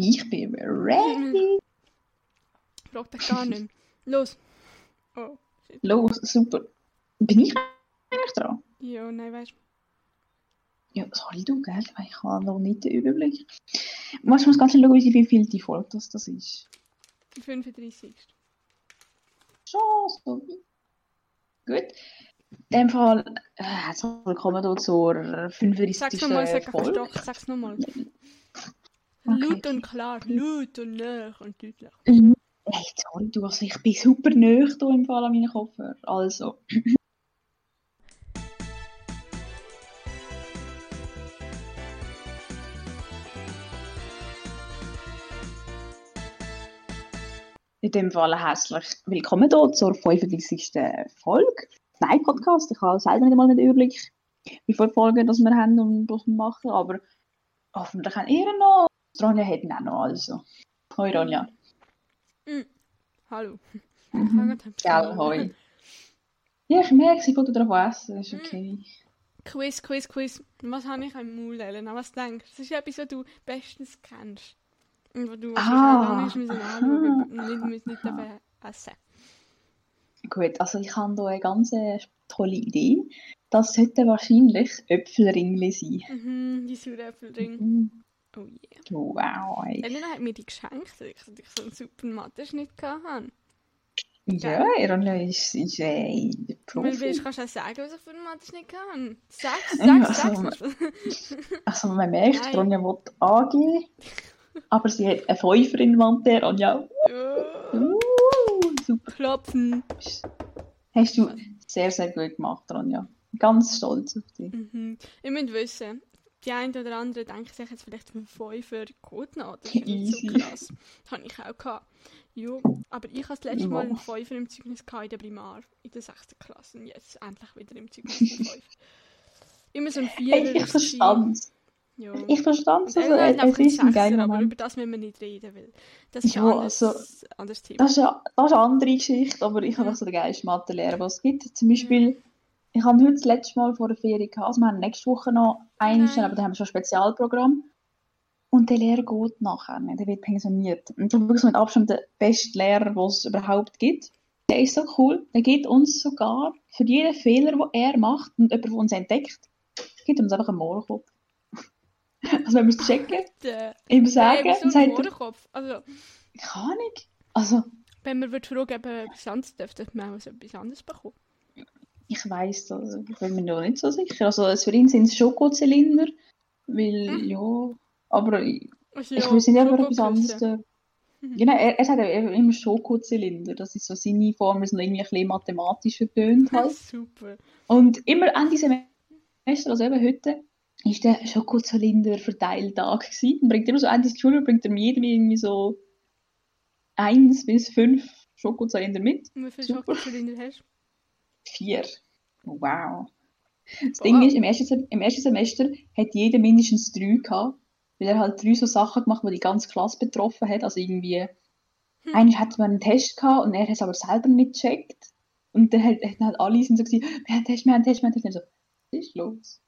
Ich bin ready. Frag dich gar nicht. Los. Oh, shit. Los, super. Bin ich eigentlich dran? Ja, nein, weißt du. Ja, sorry du, gell? weil Ich habe noch nicht den Überblick. Ich muss ganz schnell schauen, wie viel die Folge das, das ist. Die 35. Schon so. Gut. In dem Fall, äh, herzlich willkommen hier zur 35. Sag's nochmal, sag Folge. doch, sag's nochmal. Okay. Laut und klar, laut und nah und deutlich. Hey, sorry du, also ich bin super nah hier im Fall an meinen Kopfhörer. Also. In dem Fall herzlich willkommen hier zur 35. Folge. Nein, Podcast. Ich habe selber nicht mal den Überblick, wie viele Folgen das wir haben und was wir machen, aber hoffentlich haben ihr noch. Ronja hat ihn auch noch, also. Hoi Ronja. Hallo. Mhm. Gell, hoi. Ja, ich merke, sie wollte drauf essen, ist okay. Quiz, Quiz, Quiz. Was habe ich im Maul, Elena? Was denkst du? Das ist etwas, was du bestens kennst. Und wo du Ah, wahrscheinlich lange anschauen und nicht, nicht, dabei essen. Gut, also ich habe hier eine ganz äh, tolle Idee. Das sollte wahrscheinlich Äpfelringli sein. Mhm, die Sauerapfelring. Mhm. Oh yeah. Wow. Elena hat mir die geschenkt, ich ich so einen super Mathe-Schnitt hatte. Ja, Ronja ist, ist äh, du Profi. willst, kannst du auch sagen, was ich für einen Mathe-Schnitt hatte. Sag's, Ja, sag's, also, man merkt, Nein. Ronja will angehen, aber sie hat eine Fünfer in. Ronja, Ja. uh, super. Klopfen. Hast du sehr, sehr gut gemacht, Ronja. Ganz stolz auf dich. Mhm. Ihr müsst wissen, die einen oder anderen denken sich jetzt vielleicht für Fünfer gut nach. Das ist nicht so krass. Das habe ich auch gehabt. Ja, aber ich hatte das letzte Mal einen Fünfer im Zeugnis gehabt in der Primar, in der 6. Klasse. Und jetzt endlich wieder im Zeugnis einen Fünfer. Immer so ein Vierer. Ich verstand es. Ja. Ich verstand es. Also, es einen ist ein Sechser, aber über das müssen wir nicht reden, weil das ist Ja, ein anderes, also, anderes Thema. Das ist, ja, das ist eine andere Geschichte, aber ich habe Mhm. so den geilsten Mathelehrer, was es gibt. Zum Beispiel, ich habe heute das letzte Mal vor der Ferie gehabt, also wir haben nächste Woche noch einen, aber da haben wir schon ein Spezialprogramm. Und der Lehrer geht nachher nicht, der wird pensioniert. Und das ist wirklich so mit Abstand der beste Lehrer, den es überhaupt gibt. Der ist so cool, der gibt uns sogar für jeden Fehler, den er macht und jemand, der uns entdeckt, gibt uns einfach einen Mohrenkopf. Also wenn wir es checken, ihm sagen, wieso dann sagt Mohrenkopf? Also, keine Ahnung. Also, wenn man würde fragen, ob er etwas anderes dürfte, man auch so etwas anderes bekommen. Ich weiß das, ich bin mir noch nicht so sicher. Also es- für ihn sind es Schokozylinder, weil, Mhm. ja, aber ich, Also, ich weiß nicht, ob er etwas anderes... Mhm. genau, er, er sagt ja immer Schokozylinder, das ist so seine Form, weil es noch irgendwie ein bisschen mathematisch tönt halt. Super. Und immer Ende Semester, also eben heute, ist der Schokozylinder-Verteiltag gewesen. Und bringt immer so Ende Schule, bringt er mir jedem irgendwie so eins bis fünf Schokozylinder mit. Und wie viele. Schokozylinder hast du? Vier. Wow. Das. Ding ist, im ersten, im ersten Semester hat jeder mindestens drei gehabt, weil er halt drei so Sachen gemacht, die die ganze Klasse betroffen hat. Also irgendwie, Hm. eigentlich hatten wir einen Test gehabt und er hat es aber selber nicht gecheckt. Und dann hat, hat halt alle sind so gewesen, wir haben einen Test, wir haben einen Test, wir haben einen Test. Und so, was ist los?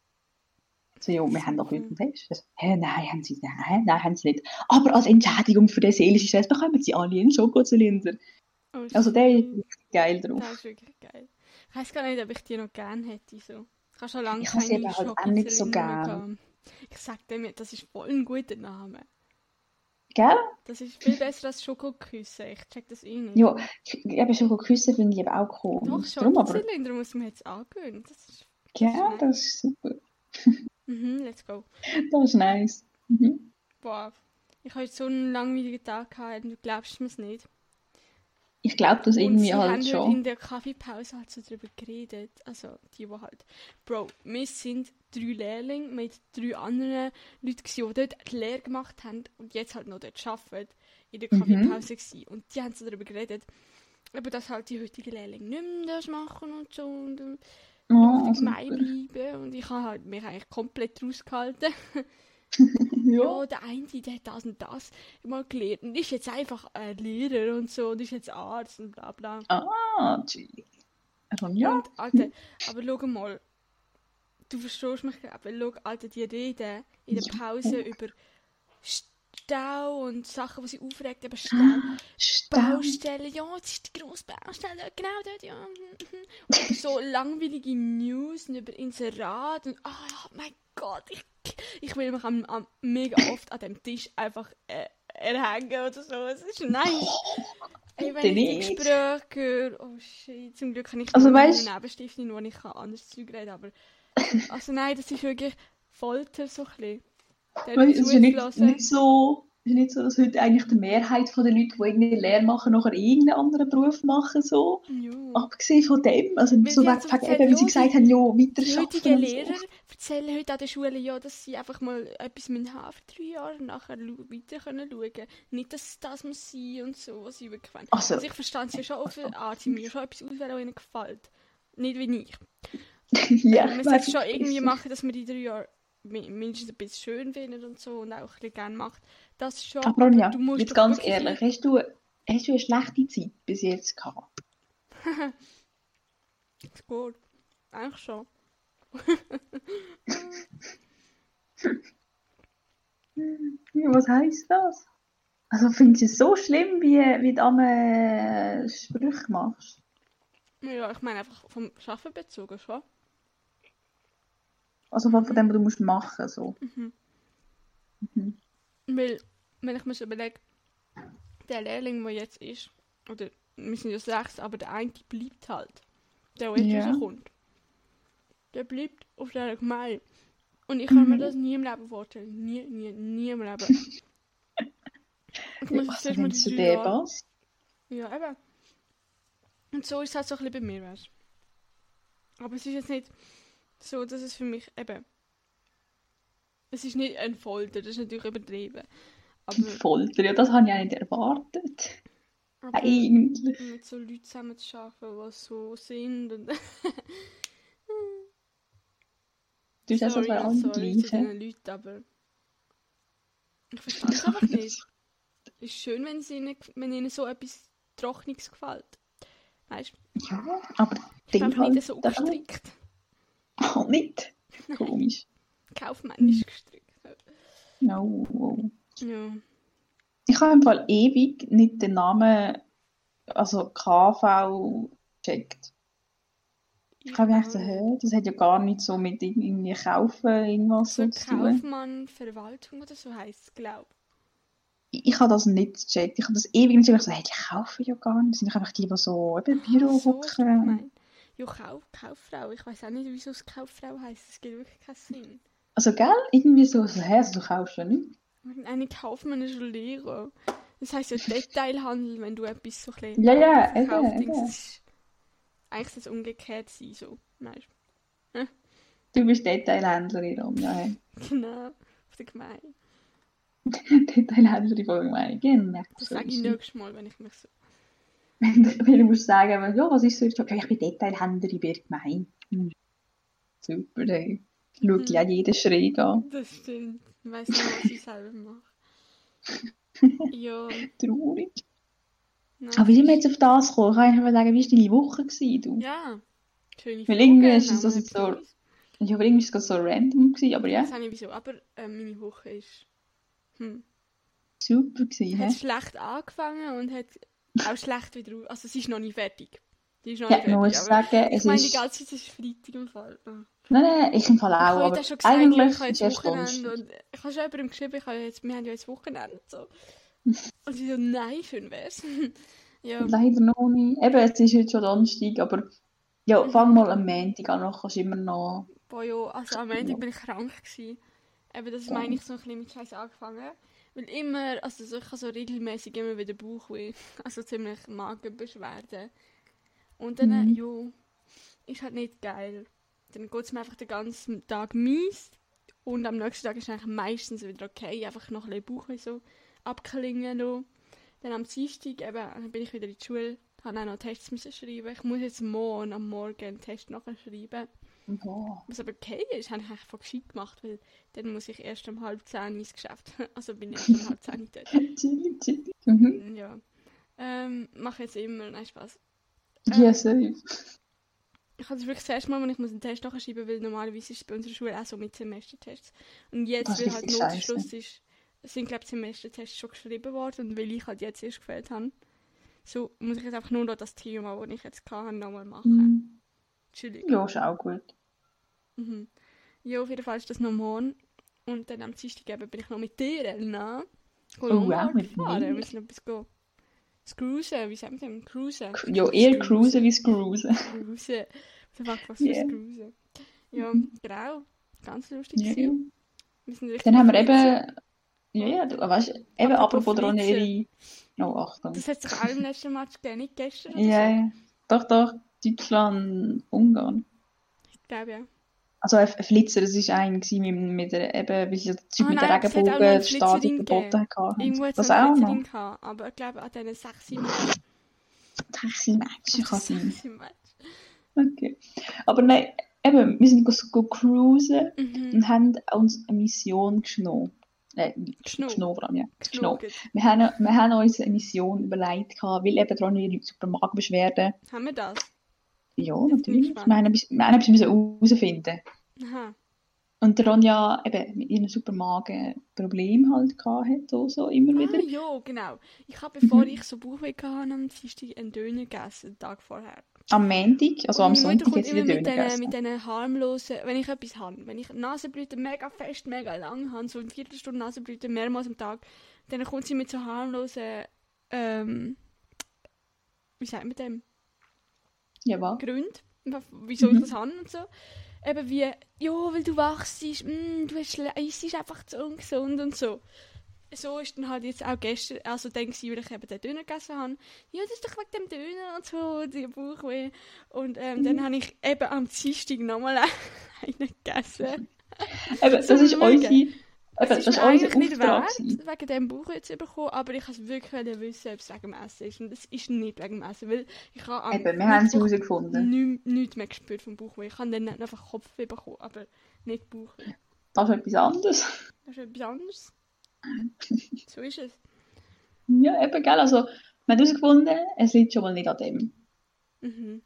So, ja, wir haben doch heute einen Test. So, Hä, nein, haben sie, nein, nein, haben sie nicht. Aber als Entschädigung für den seelischen Stress bekommen sie alle einen Schokozylinder. Oh, Also der ist geil drauf. Das ist wirklich geil. Ich weiß gar nicht, ob ich die noch gern hätte. So. Ich habe schon lange Ich habe sie keine eben halt auch nicht so gern. Ich sag dir, das ist voll ein guter Name. Gell? Das ist viel besser als Schokoküsse. Ich check das eh nicht. Ja, ich, eben Schokoküsse finde ich eben auch komisch. Doch, Schokozylinder muss man jetzt angewöhnen. Das ist... ja, nice. das ist super. Mhm, let's go. Das ist nice. Mhm. Boah, ich habe jetzt so einen langweiligen Tag gehabt und du glaubst mir es nicht. Ich glaube das Und irgendwie sie haben halt halt schon. in der Kaffeepause halt so drüber geredet. Also, die, die halt. Bro, wir sind drei Lehrlinge mit drei anderen Leuten, gewesen, die dort die Lehre gemacht haben und jetzt halt noch dort arbeiten, in der Mhm. Kaffeepause gewesen. Und die haben so darüber geredet, aber dass halt die heutigen Lehrlinge nicht mehr das machen und so und, und Oh, und gemein bleiben. Und ich habe halt mich eigentlich komplett rausgehalten. Ja. Ja, der eine, der hat das und das mal gelernt und ist jetzt einfach ein Lehrer und so und ist jetzt Arzt und bla bla. Ah, chillig. Ja. Und, Alter, aber schau mal, du verstehst mich gerade, weil schau, Alter, die reden in der Pause über St Stau und Sachen, die sie aufregt, eben Stau. Stau. Baustelle, ja, das ist die grosse Baustelle, genau dort, ja. Und so langweilige News über Inserat und, oh mein Gott, ich, ich will mich am, am, mega oft an dem Tisch einfach äh, erhängen oder so, es ist nice. Ey, wenn ich. Gespräche höre, oh shit, zum Glück kann ich Also nur weißt- eine Nebenstiftung, wo ich kann anderes Zeug reden aber, also nein, das ist wirklich Folter so ein bisschen. Der Weil Es ist ja nicht, nicht so, ist nicht so, dass heute eigentlich die Mehrheit der Leute, die irgendwie Lehre machen, nachher irgendeinen anderen Beruf machen. So. Ja. Abgesehen von dem, also Weil so wegen, so gesagt, eben, wie sie gesagt haben, ja, weiter Die heutigen. Lehrer erzählen heute an der Schule ja, dass sie einfach mal etwas haben für drei Jahre und nachher weiter können schauen. Nicht, dass das muss sein und so, was sie wirklich wollen. Also, Also ich verstehe es ja schon auf eine Art, sie müssen schon etwas auswählen, was ihnen gefällt. Nicht wie ich. ja, man ich sollte schon irgendwie machen, dass man die drei Jahre mindestens ein bisschen schön findet und so und auch ein bisschen gerne macht. Das schon. Aber Ronja, du musst jetzt ganz ehrlich, hast du, hast du eine schlechte Zeit bis jetzt gehabt? Ist gut. Eigentlich schon. Was heisst das? Also findest du es so schlimm, wie, wie du am äh, Sprüche machst? Ja, ich meine einfach vom Schaffen bezogen schon. Also von, von dem, was du musst machen so. Mhm. Mhm. Weil, wenn ich mir so überlege, der Lehrling, der jetzt ist, oder wir sind ja sechs, aber der eine bleibt halt. Der, der jetzt Ja. rauskommt. Der bleibt auf der Gemeinde. Und ich kann mir Mhm. das nie im Leben vorstellen. Nie, nie, nie im Leben. Ich muss Also zuerst mal die zu dir passt. Ja, eben. Und so ist es halt so ein bisschen bei mir, weißt. Aber es ist jetzt nicht so, dass es für mich eben. Es ist nicht ein Folter, das ist natürlich übertrieben. Aber, Folter, ja, das habe ich auch nicht erwartet. Eigentlich. mit so Leuten zusammen zu arbeiten, die so sind. Und Du bist also bei allen sorry zu diesen Leuten, aber. Ich verstehe es einfach nicht. Es ist schön, wenn, sie ihnen, wenn ihnen so etwas Trockenes gefällt. Weißt du, Ja, aber ich bin einfach nicht halt, so das halt nicht. Komisch. Kaufmännisch gestrickt. No, no. Ja. Ich habe im Fall ewig nicht den Namen, also KV, gecheckt. Ich habe gedacht, so, das hat ja gar nicht so mit irgendwie kaufen, irgendwas So zu tun. Kaufmann, Verwaltung oder so heisst es, glaube Ich, ich habe das nicht gecheckt. Ich habe das ewig nicht gecheckt. Ich so, hey, die kaufen ja gar nicht. Das sind einfach die, die so im Büro hocken. Ja, Kauf, Kauffrau. Ich weiß auch nicht, wieso es Kauffrau heisst. Das gibt wirklich keinen Sinn. Also, gell? Irgendwie so, so hä, du kaufst ja nicht. Eine kaufmännische Lehre. Das heisst ja Detailhandel, wenn du etwas so ein bisschen Ja, ja, eben. Das ist eigentlich das umgekehrt sein, so. Nein. Du bist Detailhändlerin, Ronja. hey. Genau. Auf der Gemeinde. Detailhändlerin von mir. Genau. Das sage ich ist es. nächstes Mal, wenn ich mich so... Wenn wenn du musst sagen, ja, was ist so? Ja, ich bin Detailhändlerin bei der Gemeinde. Hm. Super, hey. Schau Mhm. ja jeden schräg an. Das stimmt. Ich weiss nicht, was ich selber mache. ja. Traurig. Nein. Aber wie sind wir jetzt auf das gekommen? Ich kann einfach sagen, wie war deine Woche? Gewesen, du? Ja. Schöne Weil irgendwie ist es das jetzt so-? Ich habe irgendwie so random gewesen, aber ja, Das habe ich wieso. Aber äh, meine Woche ist... Hm. super gewesen. Hat hä? schlecht angefangen und hat auch schlecht wieder... au- Also sie ist noch nicht fertig. Die ist noch Ja, nicht fertig. aber sagen, ich es meine, die ganze Zeit ist Freitag im Fall. Ja. Nein, nein, ich im Fall Ich auch, habe aber heute schon gesagt, ja, eigentlich ich habe jetzt erst Wochenende und ich habe schon jemandem geschrieben, ich habe jetzt, wir haben ja jetzt Wochenende so. Und sie so, nein, schön wär's. ja, Leider noch nicht. Eben, es ist heute schon Donnerstag, aber ja, Mhm. fang mal am Montag an, noch kannst du immer noch... boah, ja, also am Ende bin ich krank gewesen. Eben, das Ja. meine ich so ein bisschen mit Scheiß angefangen. Weil immer, also so, ich habe so regelmäßig immer wieder Bauchweh. Also ziemlich Magenbeschwerden. Und dann, Mhm. ja, ist halt nicht geil. Dann geht es mir einfach den ganzen Tag mies. Und am nächsten Tag ist eigentlich meistens wieder okay. Einfach noch ein bisschen Bauchweh so abklingen lassen. Dann am Dienstag eben, bin ich wieder in die Schule. Habe auch noch Tests müssen schreiben. Ich muss jetzt morgen am Morgen einen Test nachher schreiben. Boah. Was aber okay ist, habe ich eigentlich voll gescheit gemacht, weil dann muss ich erst um halb zehn ins Geschäft. Also bin ich erst um halb zehn dort. Chillig, chillig. Mhm. Ja. Ähm, mache jetzt immer, nein, Spaß. Ja, safe. Ich habe das wirklich das erste Mal, wenn ich einen Test nachschreiben weil normalerweise ist es bei unserer Schule auch so mit Semestertests. Und jetzt, Das weil halt Notenschluss ist, sind, glaube ich, Semestertests schon geschrieben worden und weil ich halt jetzt erst gefällt habe, so muss ich jetzt einfach nur noch das Thema, das ich jetzt hatte, nochmal machen. Mhm. Entschuldigung. Ja, ist auch gut. Mhm. Ja, auf jeden Fall ist das noch morgen. Und dann am Dienstag eben bin ich noch mit dir, Elena. Oh, Longboard auch mit fahren. mir? Wir müssen etwas gehen. Cruisen, wie sagt man denn? Cruisen. Ja, eher cruisen wie cruisen. Cruisen. Was macht was Yeah. fürs Cruisen? Ja, genau. Ganz lustig. Ja, ja. Dann haben wir eben, ja, ja, du weißt, eben Apropos ihre, oh, Achtung. Das hat sich auch im letzten Match gegeben, nicht gestern Ja, so. ja. Doch, doch, Deutschland, Ungarn. Ich glaube ja. Also ein Flitzer, das war einer mit, mit der, eben, weil sie das Typ Ah, mit der eine Stadion verboten hatten. Irgendwo hat es Das eine auch Flitzerin noch. gehabt, aber ich glaube an diesen sechs Taxi-Match kann sein. Okay. Aber nein, eben, wir sind go cruisen Mhm. und haben uns eine Mission geschnitten. Äh, vor allem, ja. Wir haben, wir haben uns eine Mission überlegt, gehabt, weil eben dran ihre super Magenbeschwerden. Haben wir das? Ja, natürlich. Wir haben etwas wir herausfinden. Aha. Und der Ronja eben mit ihrem super Magenproblem halt gehabt hat, so, so immer wieder. Ah, ja, genau. Ich habe, bevor Mhm. ich so Bauchweh hatte, am Dienstag einen Döner gegessen, den Tag vorher. Am Montag, also am Und Mutter Sonntag, hat sie immer den mit Döner gegessen. mit diesen harmlosen, wenn ich etwas habe, wenn ich Nasenblüten mega fest, mega lang habe, so eine Viertelstunde Nasenblüten mehrmals am Tag, dann kommt sie mit so harmlosen, ähm, wie sagt man dem, Ja, was? Gründen, wieso Mhm. ich das habe und so. Eben wie, ja, weil du wachst, mm, du ist einfach zu ungesund und so. So ist dann halt jetzt auch gestern, also dann gewesen, weil ich eben den Döner gegessen habe. Ja, das ist doch wegen dem Döner und so, die Bauchweh. Und ähm, Mhm. dann habe ich eben am Dienstag nochmal einen gegessen. Eben, das So ist schauen. unsere, eben, Es das ist eigentlich nicht Auftrag. wert, wegen dem Bauch jetzt zu bekommen, aber ich wollte wirklich wissen, ob es wegen dem Essen ist. Und es ist nicht wegen dem Essen, weil ich habe Eben, wir haben es herausgefunden. nichts nichts mehr gespürt vom Bauchweh. Ich habe dann einfach Kopfweh bekommen, aber nicht Bauchweh. Das ist etwas anderes. Das ist etwas anderes. so ist es. Ja, eben, gell, also, wir haben herausgefunden, es liegt schon mal nicht an dem. Mhm.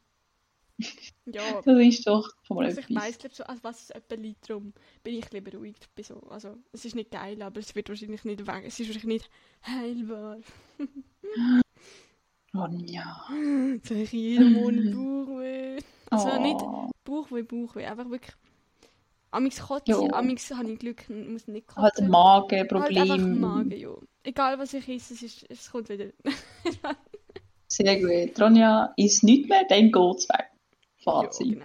Ja, Das ist doch schon mal also ich etwas. weiss, glaub, so, als was es etwa liegt, darum bin ich lieber ruhig. Bei so. Also, es ist nicht geil, aber es wird wahrscheinlich nicht weg. Es ist wahrscheinlich nicht heilbar. Ronja. Jetzt habe ich jeden Monat Bauchweh. Also Oh. nicht Bauchweh, Bauchweh, einfach wirklich... Amix kotze, Ja. amix habe ich Glück, muss nicht kotzen. Halt ein Halt einfach Magenproblem. Magen, ja. Egal was ich esse, es, ist, es kommt wieder. Sehr gut. Ronja ist nicht mehr, dann geht's weg. Ja, Fazit. genau.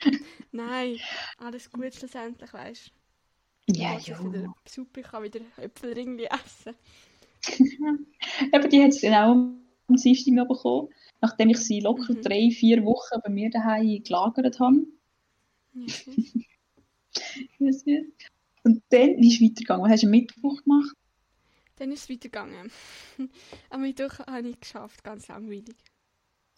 Nein, alles gut schlussendlich, weißt du. Ja, ja. wieder Super, ich kann wieder Äpfel irgendwie essen. Eben, die hat es dann auch am Dienstag noch bekommen, nachdem ich sie locker Mhm. drei, vier Wochen bei mir daheim gelagert habe. Ja. Ja. Und dann ist es weitergegangen. Was hast du am Mittwoch gemacht? Dann ist es weitergegangen. Am Mittwoch habe ich geschafft, ganz langweilig.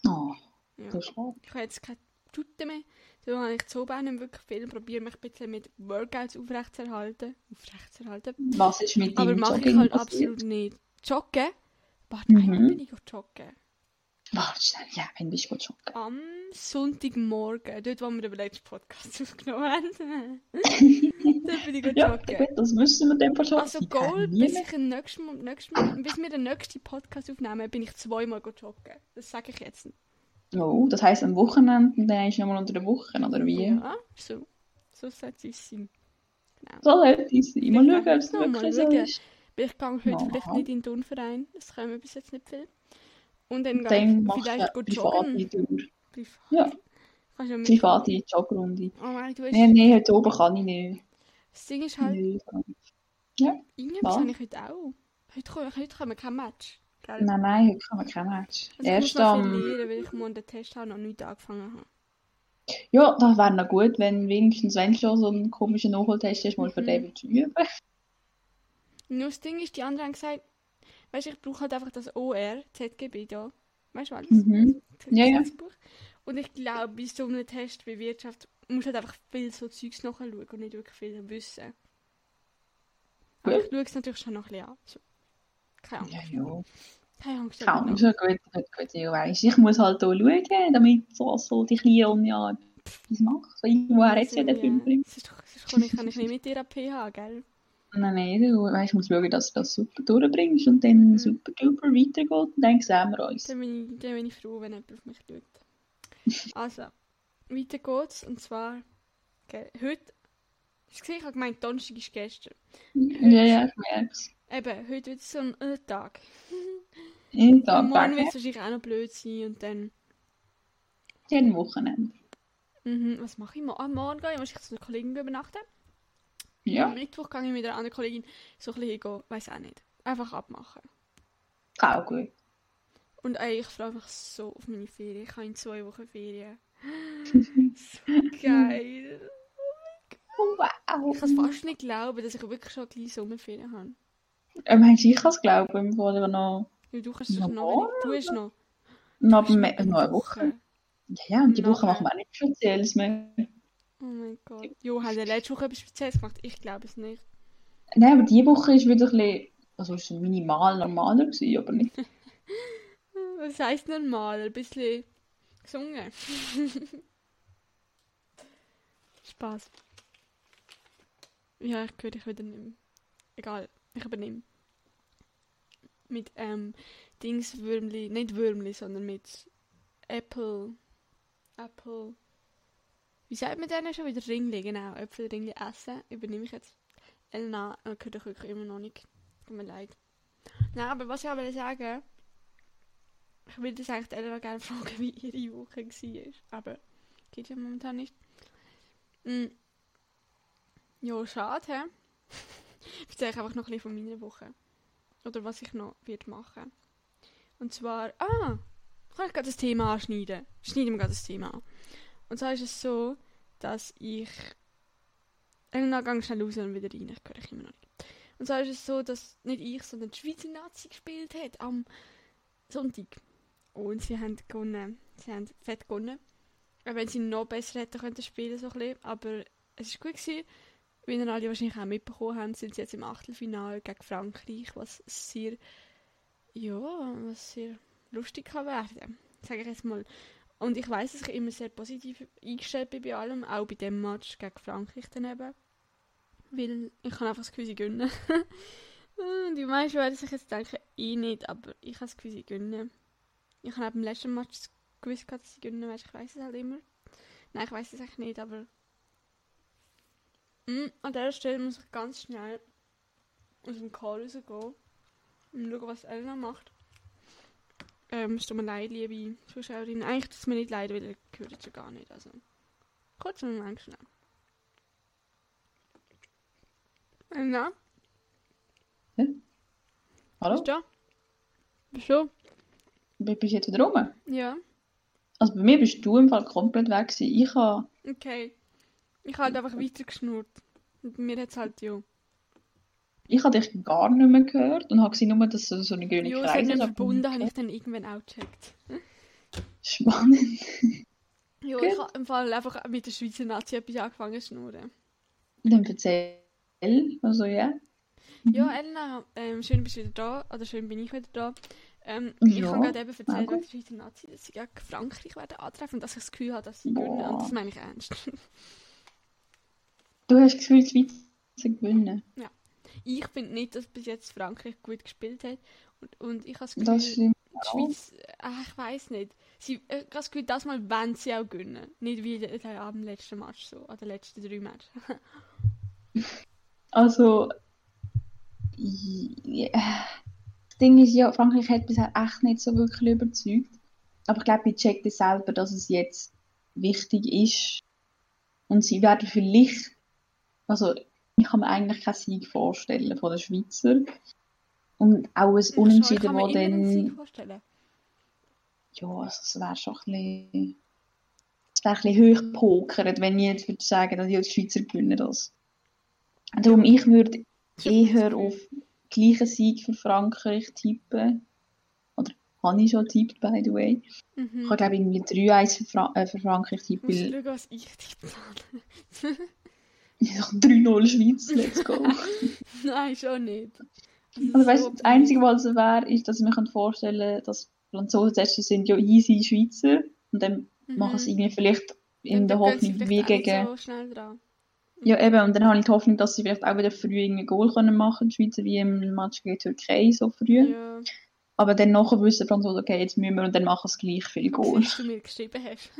Oh, Ja. Ich habe jetzt keine Tute mehr. Da habe ich zu oben nicht wirklich viel probiere mich ein bisschen mit Workouts aufrechtzuerhalten. Aufrechtzuerhalten. Was ist mit Aber mache ich Jogging halt passiert? absolut nicht. Joggen? Warte, Mhm. eigentlich bin ich auch joggen. Warte schnell, ja, wenn bist du joggen? Am Sonntagmorgen, dort wo wir den letzten Podcast aufgenommen haben. Dort bin ich Ja, joggen. gut, das müssen wir dann schon. Also Goal, bis, ich den nächsten, nächsten, bis wir den nächsten Podcast aufnehmen, bin ich zweimal joggen. Das sage ich jetzt. Oh, das heisst am Wochenende und dann ist nochmal unter der Woche, oder wie? Ja, so. So sollte es sein. Genau. So sollte es sein. Mal Ich schauen, ob es wirklich so ist. Ich gehe heute Ja. vielleicht nicht in den Turnverein. Können wir bis jetzt nicht viel. Und dann gehe Dann ich machst du vielleicht gut joggen. Tour. Privat. Ja. Kannst ja mit- Private Jogrunde. Oh nein, du hast... Nein, nein, heute oben kann ich nicht. Das Ding ist halt, Nein, irgendwas Was? habe ich heute auch. Heute, kommen- heute kommen wir kein Match. Gell? nein, nein, heute kann man kein Match. Also ich muss Erst noch am... verlieren, weil ich morgen den Test habe und noch nicht angefangen habe. Ja, das wäre noch gut, wenn wenigstens, wenn schon so einen komischen Nachholtest hast, mal für Mhm. den willst du üben. Nur das Ding ist, die anderen haben gesagt, weißt du, ich brauche halt einfach das OR, ZGB da. Weißt du alles? Mhm. Ja, ja. Und ich glaube, bei so einem Test wie Wirtschaft musst du halt einfach viel so Zeugs nachschauen und nicht wirklich viel wissen. Aber Gut. ich schaue es natürlich schon noch ein bisschen an. So. Keine Angst. Ja, ja. Keine Angst. Keine Ahnung, so gut, gut, gut, ja, weiss. Ich muss halt hier schauen, damit so, so die Kleine ja etwas macht. Irgendwo hat sie ja den Film. Es es ist, kann, ich, nicht mit dir an PH, gell? Nein, nein, du weißt, ich muss schauen, dass du das super durchbringst und dann Mhm. super duper weitergeht und dann sehen wir uns. Dann bin, ich, dann bin ich froh, wenn jemand auf mich schaut. Also, weiter geht's. Und zwar, okay, heute, ich habe gemeint, Donnerstag ist gestern. Ja, ja, ich merk's. Eben, heute wird es so ein äh, Tag. Jeden Tag Und morgen wird es wahrscheinlich auch noch blöd sein. Und dann, jeden Wochenende. mhm, was mache ich morgen? Ah, morgen gehe ich wahrscheinlich zu einer Kollegin übernachten. Ja, Am Mittwoch gehe ich mit einer anderen Kollegin so ein bisschen hingehen, weiß auch nicht. Einfach abmachen. auch gut. Und ey, ich freue mich so auf meine Ferien. Ich habe in zwei Wochen Ferien. so geil. Wow. Ich kann es fast nicht glauben, dass ich wirklich schon gleich Sommerferien habe. Ähm, ich kann es glauben, im Fall noch, Weil du kannst es Noch du hast noch, noch, noch eine Woche. Ja, ja, und die Nachher. Woche machen wir auch nichts Spezielles mehr. Oh mein Gott. Jo, hat er letzte Woche etwas Spezielles gemacht? Ich glaube es nicht. Nein, aber die Woche ist wieder ein bisschen, also ist minimal normaler gewesen, aber nicht. Was heisst normal? Ein bisschen gesungen. Spaß. Ja, ich höre dich wieder nicht mehr. Egal, ich übernehme. Mit ähm, Dings Würmli, nicht Würmli, sondern mit Apple. Apple. Wie sagt man denen schon wieder Ringli? Genau, Äpfelringli essen. Übernehme ich jetzt. Elena, äh, höre ich wirklich immer noch nicht. Tut mir leid. Nein, aber was ich will sagen ich würde das eigentlich Elena gerne fragen, wie ihre Woche war. Aber geht ja momentan nicht. Mm. Ja, schade? Ich erzähle euch einfach noch ein bisschen von meiner Woche. Oder was ich noch wird machen. Und zwar, ah, kann ich gerade das Thema anschneiden? Schneiden wir gerade das Thema an. Und zwar ist es so, dass ich. Elena, gang schnell raus und wieder rein. Ich höre dich immer noch nicht. Und zwar ist es so, dass nicht ich, sondern die Schweizer Nazi gespielt hat am Sonntag. Und sie haben gewonnen. Sie haben fett gewonnen. Auch wenn sie noch besser hätten können spielen so ein bisschen. Aber es war gut gewesen. Wie ihr alle wahrscheinlich auch mitbekommen haben, sind sie jetzt im Achtelfinale gegen Frankreich, was sehr, ja, was sehr lustig kann werden. Sage ich jetzt mal. Und ich weiß, dass ich immer sehr positiv eingestellt bin bei allem, auch bei dem Match gegen Frankreich daneben. Weil ich kann einfach das Gefühl, sie gönnen. Die meisten werden sich jetzt denken, ich nicht, aber ich habe das Gefühl, sie gönnen. Ich habe beim letzten Match gewusst, dass sie gönnen, ich weiß es halt immer. Nein, ich weiß es eigentlich nicht, aber Mm, an dieser Stelle muss ich ganz schnell aus dem Call rausgehen und schauen, was Elena macht. Ähm, es tut mir leid, liebe Zuschauerinnen. Eigentlich tut es mir nicht leid, weil ihr gehört ja gar nicht. Also, kurz und lang schnell. Elena, Hallo? bist du da? Bist du? Bist du jetzt wieder rum? Ja, Also bei mir bist du im Fall komplett weg gewesen. Ich habe, okay. Ich habe halt einfach weiter geschnurrt. Und mir hat es halt, ja. ich habe dich gar nicht mehr gehört und habe gesehen, nur, dass du so eine grüne Ja, es hat Kreise nicht hast. verbunden, habe ich dann irgendwann auch gecheckt. Spannend. Ja, ich habe im Fall einfach mit der Schweizer Nazi etwas angefangen zu schnurren. Dann erzähl. Also ja. Ja, Elena, ähm, schön bist du wieder da, oder schön bin ich wieder da. Ähm, Ich Ja, habe gerade eben erzählt, wegen der Schweizer Nazi, dass sie gegen Frankreich werden antreffen und dass ich das Gefühl habe, dass sie gewinnen. Boah. Und das meine ich ernst. Du hast das Gefühl, die Schweiz gewinnen. ich finde nicht, dass bis jetzt Frankreich gut gespielt hat. Und, und ich habe das Gefühl, Das die. Schweiz, äh, ich weiß nicht. Sie, äh, ich habe das Gefühl, das Mal wollen sie auch gewinnen. Nicht wie am letzten Match so, an den letzten drei Matches. Also, ja, das Ding ist ja, Frankreich hat bisher echt nicht so wirklich überzeugt. Aber ich glaube, ich checke das selber, dass es jetzt wichtig ist. Und sie werden vielleicht, also ich kann mir eigentlich keinen Sieg vorstellen von den Schweizer. Und auch ein ich Unentschieden, wo dann, vorstellen. ja, also es wäre schon ein bisschen, es wäre ein bisschen hochpokert, wenn ich jetzt würde sagen, dass die Schweizer gewinnen das. Darum, ich würde eher auf gleichen Sieg für Frankreich tippen. Oder habe ich schon getippt, by the way. Ich Mhm. habe, glaube ich, irgendwie 3-1 für, Fra äh, für Frankreich Ich tippen, muss weil schauen, was ich tippt ich sage 3-0 Schweiz, let's go. Nein, schon nicht. Also weißt so das Einzige, was so wäre, ist, dass ich mir vorstellen dass Franzosen zuerst sind ja easy Schweizer und dann blöd. machen sie Mhm. irgendwie vielleicht in Und der Hoffnung, wie gegen... so. Ja, eben, und dann habe ich die Hoffnung, dass sie vielleicht auch wieder früh irgendwie Goal können machen, die Schweizer wie im Match gegen Türkei so früh. Ja, Aber dann nachher wissen die Franzosen, okay, jetzt müssen wir und dann machen sie gleich viele Goal. was du mir geschrieben hast.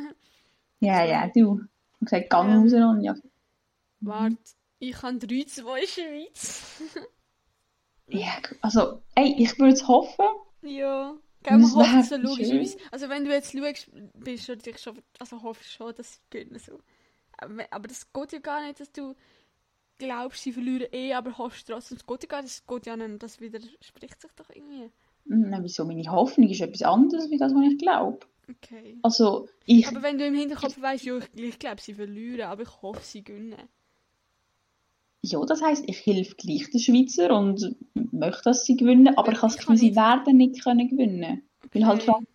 Ja, ja, du. Ich habe gesagt, gang Ja. raus, Ronja. Warte, ich habe 3-2 Schweiz. Ja, also, ey, ich würde es hoffen. ja. Gell, man hofft so logischerweise. schön. Also wenn du jetzt schaust, bist du natürlich schon, also hoffst schon, dass sie gewinnen so. Aber, aber das geht ja gar nicht, dass du glaubst, sie verlieren eh, aber hoffst trotzdem. Das geht ja gar nicht, das geht ja nicht, das widerspricht sich doch irgendwie. Na, wieso? Meine Hoffnung ist etwas anderes, als das, was ich glaube. Okay. Also, ich, Aber wenn du im Hinterkopf weißt, ja, ich, ich glaube, sie verlieren, aber ich hoffe, sie gewinnen. Ja, das heisst, ich helfe gleich den Schweizer und möchte, dass sie gewinnen, aber ich habe das Gefühl, kann sie werden nicht können gewinnen. Weil halt. Frankreich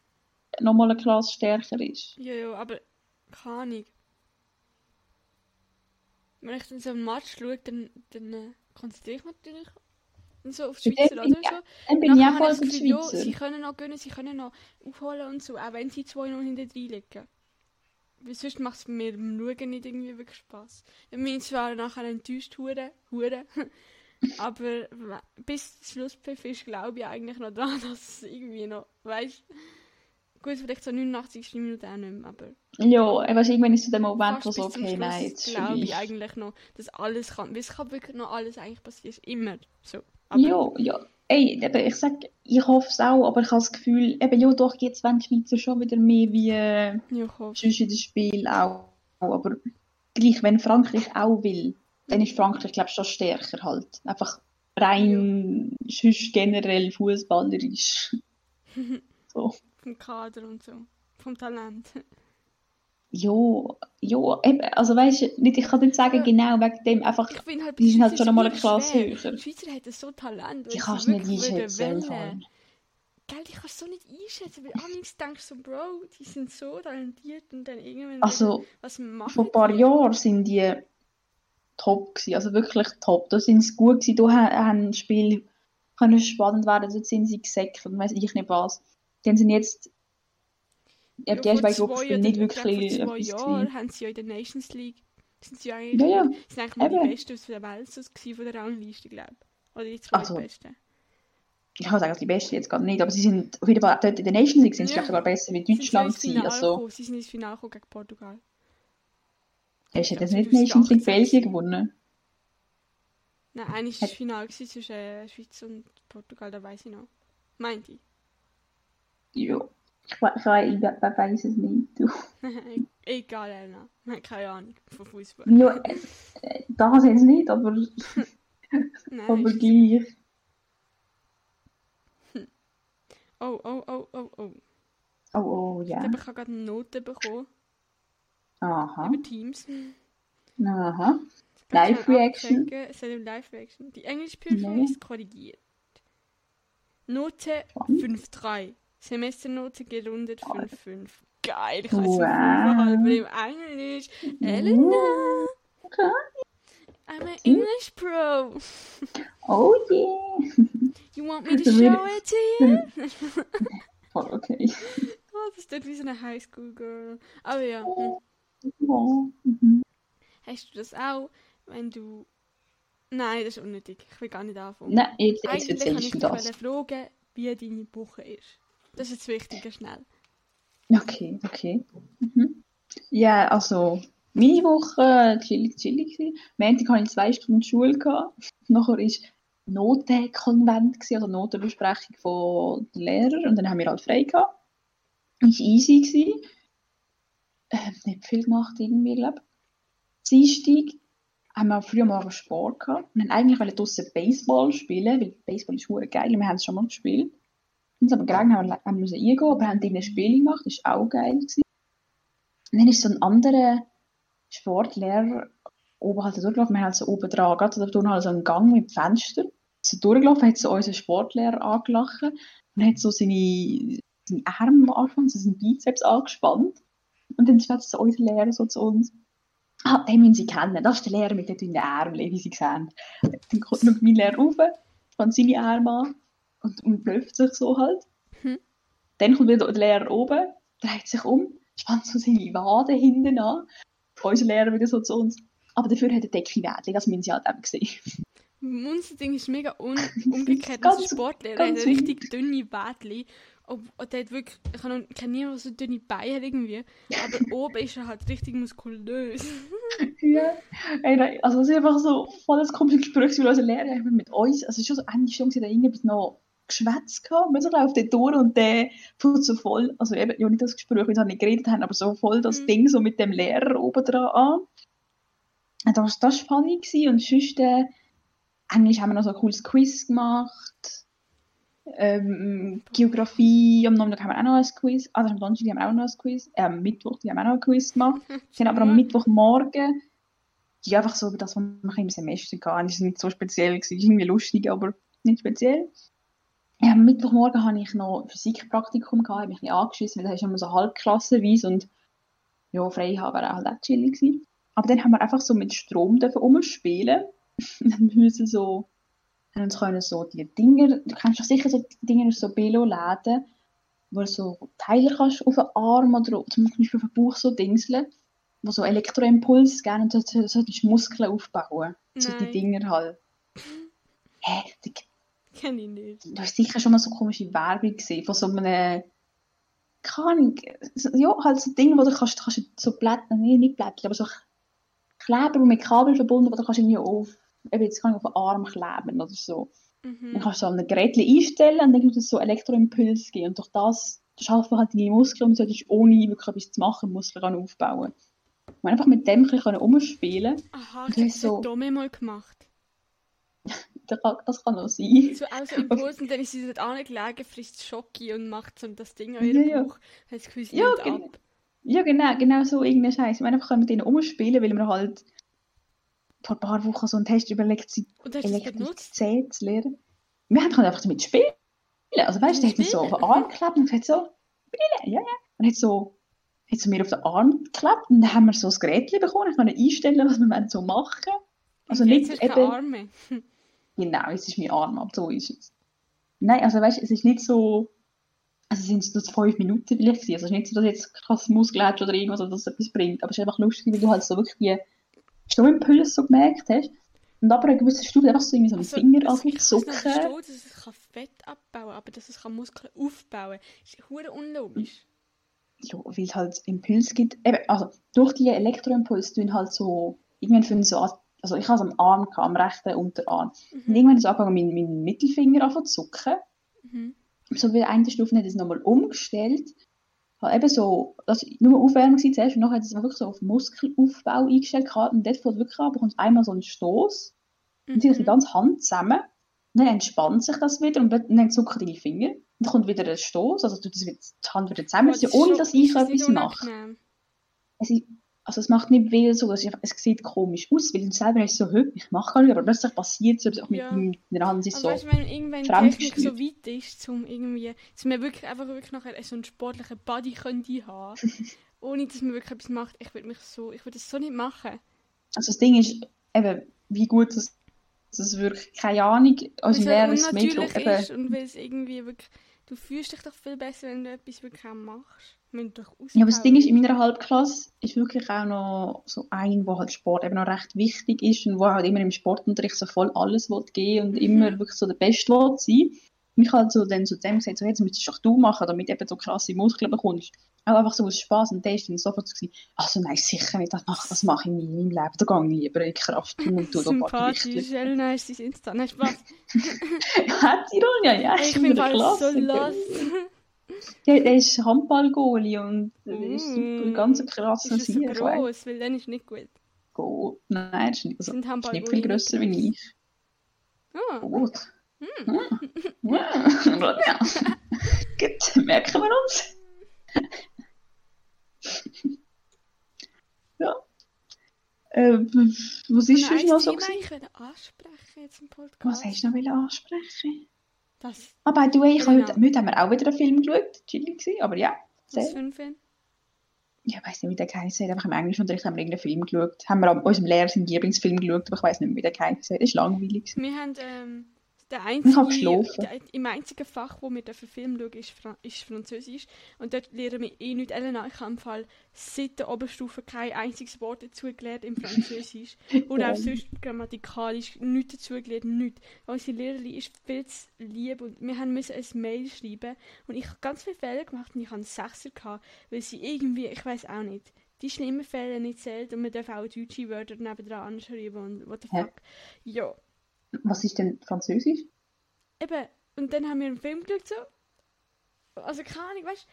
nochmal eine Klasse stärker ist. Ja, ja, aber keine Ahnung. Wenn ich dann so einen Match schaue, dann, dann äh, konzentriere ich mich natürlich dann so auf die Schweizer, oder? So. Dann bin ich auch voll das die Gefühl, ja, Schweizer. sie können noch gewinnen, sie können noch aufholen und so, auch wenn sie 2-0 hinter drin liegen. Sonst macht es mir beim Schauen nicht irgendwie wirklich Spass. Ich bin zwar nachher enttäuscht, hure, hure. aber bis zum Schlusspfiff ist, glaube ich eigentlich noch dran, dass es irgendwie noch, weißt Gut, vielleicht so 89. Minute auch nicht mehr, aber Ja, ich weiß, irgendwann ist so der Moment, wo so, okay, nein, jetzt glaube ich. eigentlich noch, dass alles kann. Weil es kann wirklich noch alles eigentlich passieren. Immer so. Aber Ja, ja. Ey, eben, ich sag, ich hoffe es auch, aber ich habe das Gefühl, eben, ja, doch, jetzt wollen die Schweizer schon wieder mehr wie äh, ja, sonst in das Spiel auch. Aber gleich, wenn Frankreich auch will, dann ist Frankreich, glaube ich, schon stärker halt. Einfach rein, sonst generell fußballerisch. so. Vom Kader und so. Vom Talent. Ja, ja, eben, also weißt du, nicht, ich kann nicht sagen, Ja. genau wegen dem, einfach, Ich halt, die sind halt schon einmal eine Klasse höher. Die Schweizer hätten so Talent. sie kannst du nicht einschätzen. Gell, die kannst du so nicht einschätzen, weil amigs denkst du so, Bro, die sind so talentiert und dann irgendwann Also, was machen vor ein paar? Jahren sind die top gewesen, also wirklich top. Da sind sie gut gewesen, da ha- haben das Spiel können spannend werden, dort sind sie gesäckt und weiss ich nicht was. Dann sind jetzt, ja, vor beiden zwei Gruppenspiele oder- nicht wirklich Vor zwei Jahren haben sie ja in der Nations League, sind sie ja eigentlich, Ja, ja, sind eigentlich mal die. Besten aus der Welt so gewesen, von der Rangliste, glaube ich. Oder die Also, zweitbesten. Ich kann sagen, die Besten jetzt gerade nicht, aber sie sind auf jeden Fall dort in der Nations League sind sie Ja. vielleicht sogar besser wie Sind sie Deutschland ins gewesen. Finale Also, gekommen. Sie sind ins Finale gekommen gegen Portugal. hast du glaub, jetzt nicht Nations League 2018. Belgien gewonnen? Nein, eigentlich war das Finale zwischen äh, Schweiz und Portugal, da weiß ich noch. Meinte ich. Ja, ich, we- ich, we- ich we- weiss es nicht. Du. Egal, Elna. Ich habe keine Ahnung von Fußball. Ja, äh, äh, das jetzt nicht, aber, Nein, aber ist- gleich. Oh, oh, oh, oh, oh. Oh, oh, ja. Ich glaube, ich habe gerade eine Note bekommen Aha, über Teams. aha. Ich kann Live Reaction. abchecken. Es hat eine Live Reaction. Die englische Prüfung Nee. ist korrigiert. Note Spannend. 5,3. Semesternote gerundet 5,5. Geil, ich habe Wow. wow. aber im Englisch. Elena, Okay. I'm an English pro. Oh yeah. You want me to show it to you? Voll okay. Oh, das ist wie so eine Highschool-Girl. Aber ja, hm. Ja. Mhm. hast du das auch, wenn du... Nein, das ist unnötig. Ich will gar nicht anfangen. Nein, jetzt, jetzt Eigentlich erzählst ich dich das. fragen, wie deine Woche ist. Das ist das Wichtige, schnell. Okay, okay. Mhm. Ja, also, meine Woche chillig, chillig gewesen. Montag hatte ich zwei Stunden Schule. Nachher war Notenkonvent, also Notenbesprechung von den Lehrern. Und dann haben wir halt frei gehabt. Es war easy. Gewesen. Ähm, nicht viel gemacht irgendwie, glaube ich. Dienstag haben wir früh am Morgen Sport gehabt. Wir wollten eigentlich draussen Baseball spielen, weil Baseball ist geil. Wir haben es schon mal gespielt. Uns aber geregnet, haben wir müssen eingehen, aber haben drinnen Spiele gemacht. Das war auch geil. Gewesen. Und dann ist so ein anderer Sportlehrer oben halt durchgelaufen. Wir haben so oben dran, gerade da halt so einen Gang mit Fenster. So durchgelaufen, hat so unseren Sportlehrer angelacht und hat so seine, seine Arme am so seinen Bizeps angespannt. Und dann sagt so unser Lehrer so zu uns, ah, den müssen Sie kennen, das ist der Lehrer mit den dünnen Armen, wie Sie sehen. Dann kommt noch mein Lehrer rauf, spannt seine Arme an und, und blöfft sich so halt. Hm. Dann kommt wieder der Lehrer oben, dreht sich um, spannt so seine Wade hinten an. Unser Lehrer wieder so zu uns, Aber dafür hat er dicke Wädchen, das müssen sie halt eben sehen. Unser Ding ist mega un umgekehrt. Ganz- Unser Sportlehrer ganz hat richtig dünne Bädchen. Und, der hat wirklich, ich kenne niemanden, der so dünne Beine hat irgendwie. Aber oben ist er halt richtig muskulös. Ja. Ey, nein, also es ist einfach so voll das komische Gespräch, weil unser Lehrer mit uns, also schon so Ende Stunde, da irgendwie noch geschwätzt gehabt, wir so auf den Tour und der tut so voll, also eben, ja nicht das Gespräch, weil sie nicht geredet haben, aber so voll das Mhm. Ding so mit dem Lehrer oben dran an. Und das, das war funny gewesen. und sonst, äh, Englisch haben wir noch so ein cooles Quiz gemacht. Ähm, Geografie, am Nachmittag haben wir auch noch ein Quiz. Also am Donnerstag haben wir auch noch ein Quiz. Ähm, am Mittwoch die haben wir auch noch ein Quiz gemacht. Haben aber am. Mittwochmorgen, ja, einfach so über das, was wir im Semester hatten. Das ist nicht so speziell, gewesen. irgendwie lustig, aber nicht speziell. Ja, am Mittwochmorgen hatte ich noch Physikpraktikum, gehabt, habe mich ein bisschen angeschissen, weil da ist immer so halbklassenweise und ja, frei haben war halt auch chillig gewesen. Aber dann haben wir einfach so mit Strom dürfen rumspielen. dann müssen so, haben uns können so die Dinger, du kennst doch sicher so die Dinger aus so Belo-Läden, wo du so Teile kannst auf den Arm oder zum Beispiel auf den Bauch so dingseln, wo so Elektroimpuls geben und so, so, so die Muskeln aufbauen. So die Nein. Dinger halt. Hä? Die, Kenne ich nicht. du hast sicher schon mal so komische Werbung gesehen von so einem, keine ja, halt so Ding, wo du kannst, du kannst so Blätter, nee, nicht Blätter, aber so Kleber mit Kabel verbunden, wo du kannst irgendwie auf, eben jetzt kann ich auf den Arm kleben oder so. Mhm. Dann kannst du so ein Gerät einstellen und dann gibt es so Elektroimpuls geben und durch das, schaffen halt deine Muskeln und so, das ist ohne wirklich etwas zu machen, Muskeln aufbauen. Und einfach mit dem ein bisschen umspielen, Aha, Das ich habe so- das Dome mal gemacht. Das kann, kann auch sein. So auch so Impuls und dann ist sie dort angelegen, frisst Schocki und macht so das Ding an Ja, ihrem ja. Bauch. Hat das Gefühl, sie Ja, genau. ab. Ja, genau, genau so irgendein Scheiß. Wir haben einfach mit denen umspielen, weil wir halt vor ein paar Wochen so einen Test über Elektri Und hast du das benutzt? Elektrizität zu lernen. Wir haben halt einfach damit spielen. Also weißt du, der hat uns so auf den Arm geklebt und hat so, spielen, ja, ja. Und hat so, hat so mir auf den Arm geklebt und dann haben wir so ein Gerät bekommen, ich konnte einstellen, was wir wollen so machen. Also Und nicht eben, Arme. genau, es ist mein Arm, aber so ist es. Nein, also weißt du, es ist nicht so, also es sind nur fünf Minuten vielleicht gewesen. Also es ist nicht so, dass jetzt krass Muskel hast oder irgendwas, oder dass es etwas bringt. Aber es ist einfach lustig, weil du halt so wirklich die Stromimpulse so gemerkt hast. Und aber an gewissen Stufen einfach so irgendwie so einen Also, Finger ich es noch zucken. verstehen, dass es kann Fett abbauen kann, aber dass es kann Muskeln aufbauen kann, ist hure unlogisch. Ja, weil es halt Impuls gibt. Eben, also durch die Elektroimpulse tun halt so, irgendwann finden so, an- also ich habe es am Arm, gehabt, am rechten Unterarm. Und Mhm. irgendwann ist angefangen, mein, mein Mittelfinger zu zucken. Mhm. so bei der einen Stufe hat es nochmal umgestellt. Hat eben so, das nur Aufwärmung gewesen zuerst und nachher hat es wirklich so auf Muskelaufbau eingestellt gehabt und dort fällt wirklich an, bekommst einmal so einen Stoß und zieht die Mhm. ganze Hand zusammen und dann entspannt sich das wieder und dann- und zucken deine Finger und dann kommt wieder ein Stoß, also tut das wieder, die Hand wieder zusammenziehen, ohne dass ich etwas mache. Es ist, also es macht nicht weh so, es, es sieht komisch aus, weil du selber hast so, «Hö, ich mache gar nicht, aber plötzlich passiert es, auch mit, Ja. mit der Hand ist so. weißt wenn irgendwann. Technik so weit ist, zum irgendwie, dass man wirklich einfach wirklich nachher so einen sportlichen Body könnte haben, ohne dass man wirklich etwas macht, ich würde mich so, ich würde das so nicht machen. Also das Ding ist eben, wie gut das, das wirkt, keine Ahnung. Weil Unser es halt und weil es irgendwie wirklich, du fühlst dich doch viel besser, wenn du etwas wirklich auch machst. Wenn du doch ja, aber das Ding ist, in meiner Halbklasse ist wirklich auch noch so ein, wo halt Sport eben noch recht wichtig ist und wo halt immer im Sportunterricht so voll alles will gehen und Mhm. immer wirklich so der Beste will sein. Und ich halt so dann zu dem gesagt, so, jetzt müsstest doch du machen, damit du eben so krasse Muskeln bekommst. Auch einfach so aus Spaß und der ist dann sofort so gewesen, also nein, sicher nicht, das mache, das mache ich nie in meinem Leben, da gehe ich lieber in die Kraft und tu da Sympathisch, Bodylift. Elena ist sein Insta. Nein, Spaß. Hat Ironia, ja, Ich bin halt so lost. Der, der ist Handball-Goalie und der ist super, Mm. ganz krasser Ist so gross? Weil dann ist nicht gut. Goal. Nein, er ist nicht, also, ist nicht viel grösser wie ich. Ah, Gut. Hm. Ja. ja. Gut, merken wir uns. ja. Äh, was ist schon noch so? Gewesen? ich ansprechen jetzt im Podcast. Was hast du noch ansprechen? Das, Ah, by the way, ich Genau. heute, heute haben wir auch wieder einen Film geschaut. Chillig gewesen, aber ja. was Sehr. für ein Film? Ja, ich weiß nicht, wie der geheißen hat. Einfach im Englischunterricht haben wir irgendeinen Film geschaut. Haben wir an unserem Lehrer seinen Lieblingsfilm geschaut, aber ich weiß nicht wie der geheißen hat. Das war langweilig. Wir haben ähm, Der einzige, habe Im einzigen Fach, wo wir den Film schauen, ist, Fra ist Französisch. Und dort lernen wir eh nicht. Elena, ich habe im Fall seit der Oberstufe kein einziges Wort dazu gelernt im Französisch. Und auch sonst grammatikalisch nichts dazu gelernt, nichts. Unsere Lehrerin ist viel zu lieb und wir haben müssen ein Mail schreiben. Und ich habe ganz viele Fehler gemacht und ich hatte einen Sechser, gehabt, weil sie irgendwie, ich weiß auch nicht, die schlimmen Fehler nicht zählt und man darf auch deutsche Wörter nebendran anschreiben und what the fuck. Ja. Was ist denn Französisch? Eben, und dann haben wir einen Film geschaut, so. Also, keine Ahnung, weißt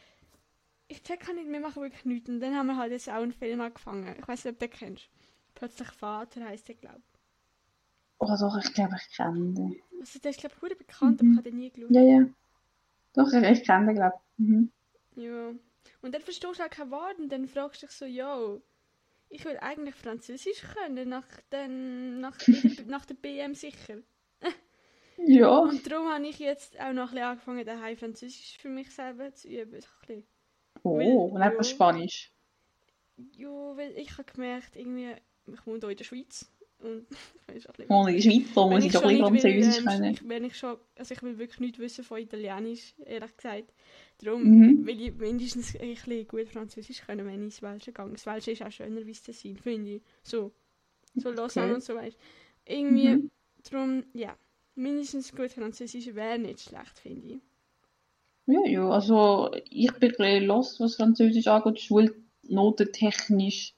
ich check auch nicht, wir machen wirklich nichts. Und dann haben wir halt jetzt auch einen Film angefangen. Ich weiß nicht, ob du den kennst. Plötzlich Vater heisst der, glaube ich. Oh doch, ich glaube, ich kenne den. Also, der ist, glaube ich, verdammt bekannt, Mhm. aber ich habe den nie geschaut. Ja, ja. Doch, ich, ich kenne den, glaube ich. Mhm. Ja. Und dann verstehst du auch kein Wort und dann fragst du dich so, yo, ich will eigentlich Französisch können, nach, den, nach, der- nach der BM sicher. Ja. Und darum habe ich jetzt auch noch ein bisschen angefangen, daheim Französisch für mich selber zu üben. Ein. Oh, Weil- und ja. Spanisch. Ja, weil ich habe gemerkt, irgendwie, ich wohne hier in der Schweiz und ich bin schon ein bisschen... Und in der Schweiz, da Wenn muss ich doch ein Französisch ähm, können. ich, wenn ich schon, also ich will wirklich nichts wissen von Italienisch, ehrlich gesagt. Darum Mhm. will ich mindestens ein bisschen gut Französisch können, wenn ich ins Welsche gehe. Das Welsche ist auch schöner, wie es das sein, finde ich. So, so Lausanne Okay. und so, weißt Irgendwie, Mhm. darum, ja, mindestens gut Französisch wäre nicht schlecht, finde ich. Ja, ja, also ich bin ein bisschen lost, was Französisch angeht. Schulnotentechnisch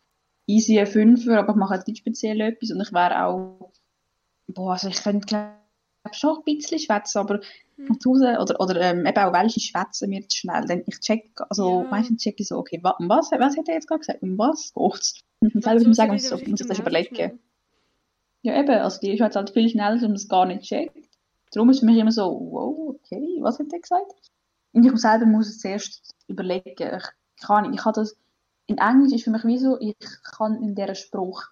easy ein Fünfer, aber ich mache jetzt nicht speziell etwas und ich wäre auch, boah, also ich könnte glaube schon ein bisschen schwätzen, aber Hm. Franzosen oder, oder ähm, eben auch welche schwätzen mir zu schnell, denn ich check, also Ja. meistens check ich so, okay, wa, um was, was hat er jetzt gerade gesagt, um was geht's? Ich muss selber Franzosen sagen, muss, muss ich das überlegen. schnell. Ja, eben, also die Schweiz halt viel schneller, dass man das gar nicht checkt. Darum ist für mich immer so, wow, okay, was hat er gesagt? Und ich selber muss es zuerst überlegen. Ich kann, ich kann das, in Englisch ist für mich wie so, ich kann in dieser Spruch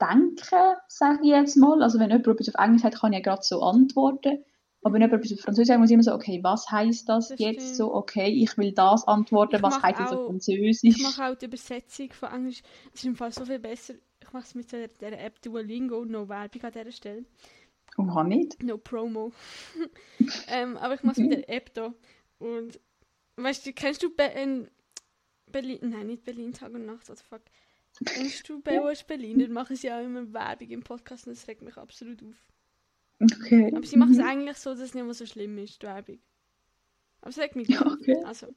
denken, sage ich jetzt mal. Also wenn jemand etwas auf Englisch sagt, kann ich ja gerade so antworten. Aber wenn jemand etwas auf Französisch sagt, muss ich immer so, okay, was heißt das, Das jetzt stimmt. so, okay, ich will das antworten, Ich was heißt das auf auch- Französisch? Ich mache auch die Übersetzung von Englisch. Es ist im Fall so viel besser. Ich mache es mit der, der App Duolingo, no Werbung an dieser Stelle. Und kann nicht. No Promo. ähm, aber ich mache es mit der App da. Und weißt du, kennst du in Berlin? Nein, nicht Berlin, Tag und Nacht, what the fuck. Kennst du Baywatch Berlin? Dann machen sie auch immer Werbung im Podcast und das regt mich absolut auf. Okay. Aber sie machen es Mhm. eigentlich so, dass es nicht mehr so schlimm ist, die Werbung. Aber es regt mich Ja, okay. Also,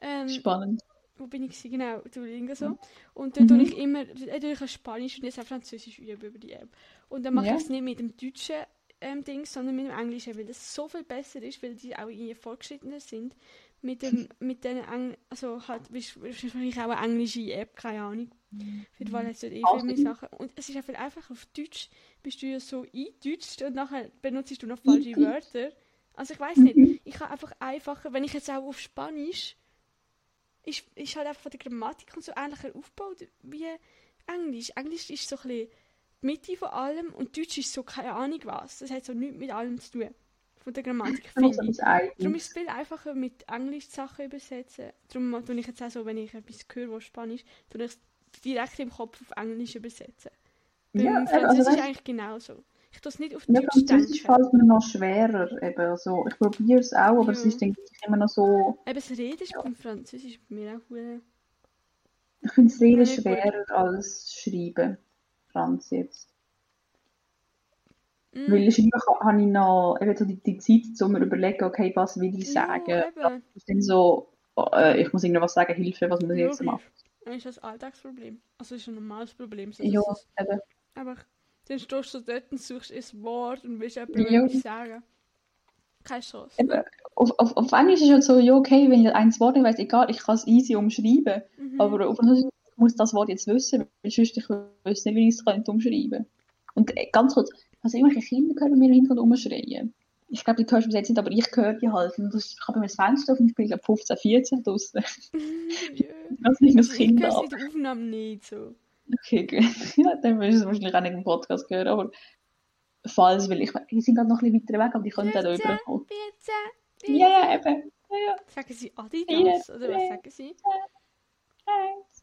ähm, Spannend. wo bin ich? Genau, Duolingo so. Und dann Mhm. tue ich immer, äh, tue ich auch Spanisch und jetzt auch Französisch üben über die App. Und dann mache Ja. ich es nicht mit dem deutschen ähm, Ding, sondern mit dem Englischen, weil das so viel besser ist, weil die auch irgendwie fortgeschrittener sind. Mit dem, mit den Eng also halt, wahrscheinlich auch eine englische App, keine Ahnung. Auf jeden Fall hat es dort eh Auch viel mehr nicht. Sachen. Und es ist einfach einfach auf Deutsch, bist du ja so eingedeutscht und nachher benutzt du noch falsche. Wörter. Also ich weiß nicht, ich kann einfach einfacher, wenn ich jetzt auch auf Spanisch ist, ist halt einfach von der Grammatik und so ähnlicher aufgebaut wie Englisch. Englisch ist so ein bisschen die Mitte von allem und Deutsch ist so keine Ahnung was. Das hat so nichts mit allem zu tun. Von der Grammatik, finde ich. Darum ist es viel einfacher mit Englisch Sachen übersetzen. Darum tue ich jetzt auch so, wenn ich etwas höre, was Spanisch, tue ich es direkt im Kopf auf Englisch übersetzen. Ja, Französisch also ist eigentlich genauso. Ich tue es nicht auf Ja, Deutsch Französisch denken. fällt mir noch schwerer. Eben. Also, ich probiere es auch, aber es Ja. ist denke ich, immer noch so. Eben das Reden ist beim Französisch bei mir auch hure- Ich finde es reden Ja, schwerer als schreiben. Franz jetzt. Mm, Weil kann- habe ich noch eben so die, die Zeit, um mir zu überlegen, okay, was will ich Ja, sagen. eben. Das ist dann so, äh, ich muss irgendwas sagen, Hilfe, was muss ich jetzt machen? Das ist das Alltagsproblem. Also es ist ein normales Problem. So, Ja, es eben. einfach, dann stehst du dort und suchst ein Wort und willst jemandem Ja. etwas sagen. Keine Chance. Eben, auf, auf, auf Englisch ist es so, ja, okay, wenn ich ein Wort nicht weiss, egal, ich kann es easy umschreiben. Mhm. Aber auf Französisch muss ich das Wort jetzt wissen, weil sonst ich weiß nicht, wie ich es umschreiben Und äh, ganz kurz, also irgendwelche Kinder hören bei mir im Hintergrund umschreien. Ich glaube, die hörst du bis jetzt nicht, aber ich höre die halt. Und das, ich habe mir das Fenster auf und ich bin, glaube 15, 14 draußen. ja. Das nicht das Ich Kind höre es ab. in der Aufnahme nicht so. Okay, gut. Ja, dann wirst du es wahrscheinlich auch nicht im Podcast hören, aber falls, weil ich, die sind gerade noch ein bisschen weiter weg, aber die können auch da 14, rüberkommen. 14, Ja, ja, eben. Ja, ja. Sagen sie Adidas? Oder was sagen sie? Eins,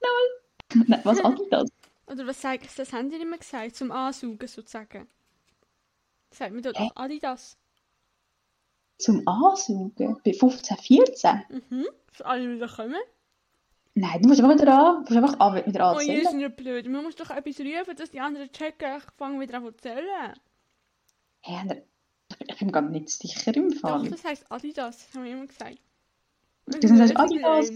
null. Nein, was Adidas? Oder was sagt das haben die immer gesagt, zum Ansaugen sozusagen. Sagt man dort Hä? Adidas? Zum Ansaugen? Bei 15, 14? Mhm. Dass alle wieder kommen. Nein, du musst einfach wieder an. Du musst einfach an, wieder Oh, ihr anzählen. ist nicht blöd. Man muss doch etwas rufen, dass die anderen checken. Ich fange wieder an zu zählen. Hey, ich bin mir gerade nicht sicher im Doch, Fall. das heisst Adidas. Das haben wir immer gesagt. Das heißt Weißt du, Adidas.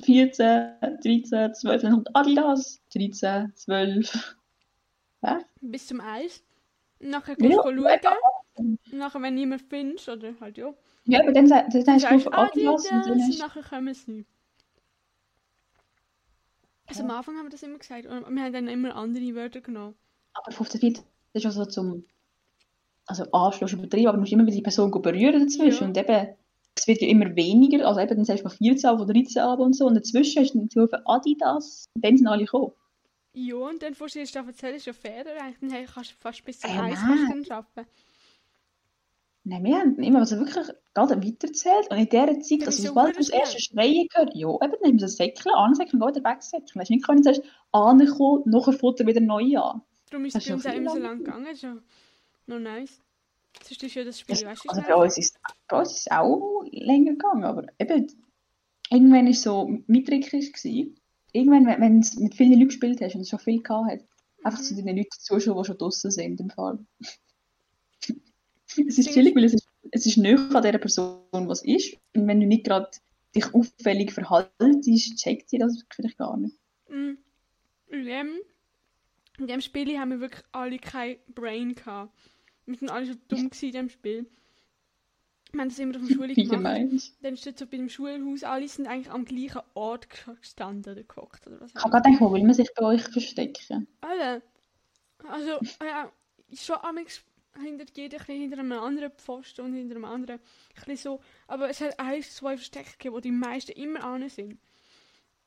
14, 13, 12, dann kommt Adidas. 13, 12. Hä? Bis zum Eis. Und nachher kannst du Ja, schauen. Nachher, wenn niemand findest, oder halt ja. Ja, aber dann, dann Dann hast du auf Adidas Adidas und dann hast nachher kommen sie nicht. Also am Anfang haben wir das immer gesagt. Und wir haben dann immer andere Wörter genommen. aber 15, 14 ist auch so zum also Anschluss übertrieben, aber du musst immer wieder die Person berühren dazwischen Ja. und eben es wird ja immer weniger, also eben dann sagst du von 14 ab, von 13 ab und so und dazwischen hast du dann gerufen Adidas und dann sind alle gekommen. Ja, und dann fährst du erst erzählen, ist ja fair. Eigentlich dann kannst du fast bis zum Äh, Eis arbeiten. Nein, wir haben immer also wirklich gerade weiterzählt und in dieser Zeit, also sobald du das erste Schreien gehört, ja, eben, dann haben wir so Säckchen, ansäckeln und wieder wegsäckeln. Hast du nicht können, zuerst ankommen, nachher fängt er wieder neu an. Darum ist es bei uns auch immer so lang. lang gegangen. Ja noch nice. Sonst ist ja das Spiel, Das, weißt du, also bei uns, ist, bei uns ist es auch länger gegangen, aber eben, irgendwann war es so, mein Trick war, irgendwann, wenn du mit vielen Leuten gespielt hast und es schon viel gehabt hat, einfach zu Mhm. den Leuten zuschauen, die schon draußen sind im Fall. es ist chillig, weil es ist, es ist näher an der Person, was ist. Und wenn du nicht gerade dich auffällig verhaltest, checkt sie das vielleicht gar nicht. Mm. In dem, in dem Spiel haben wir wirklich alle kein Brain gehabt. Wir sind alle so dumm gewesen in dem Spiel. Wir haben das immer auf der Schule gemacht. gemeint. Dann steht so bei dem Schulhaus, alle sind eigentlich am gleichen Ort gestanden oder gehockt oder was Ich habe gerade gedacht, wo will man sich bei euch verstecken? Alle. Also, ja, schon amigs hinter jeder, ein hinter einem anderen Pfosten und hinter einem anderen. Ein so. Aber es hat ein, zwei Verstecke gegeben, wo die meisten immer an sind.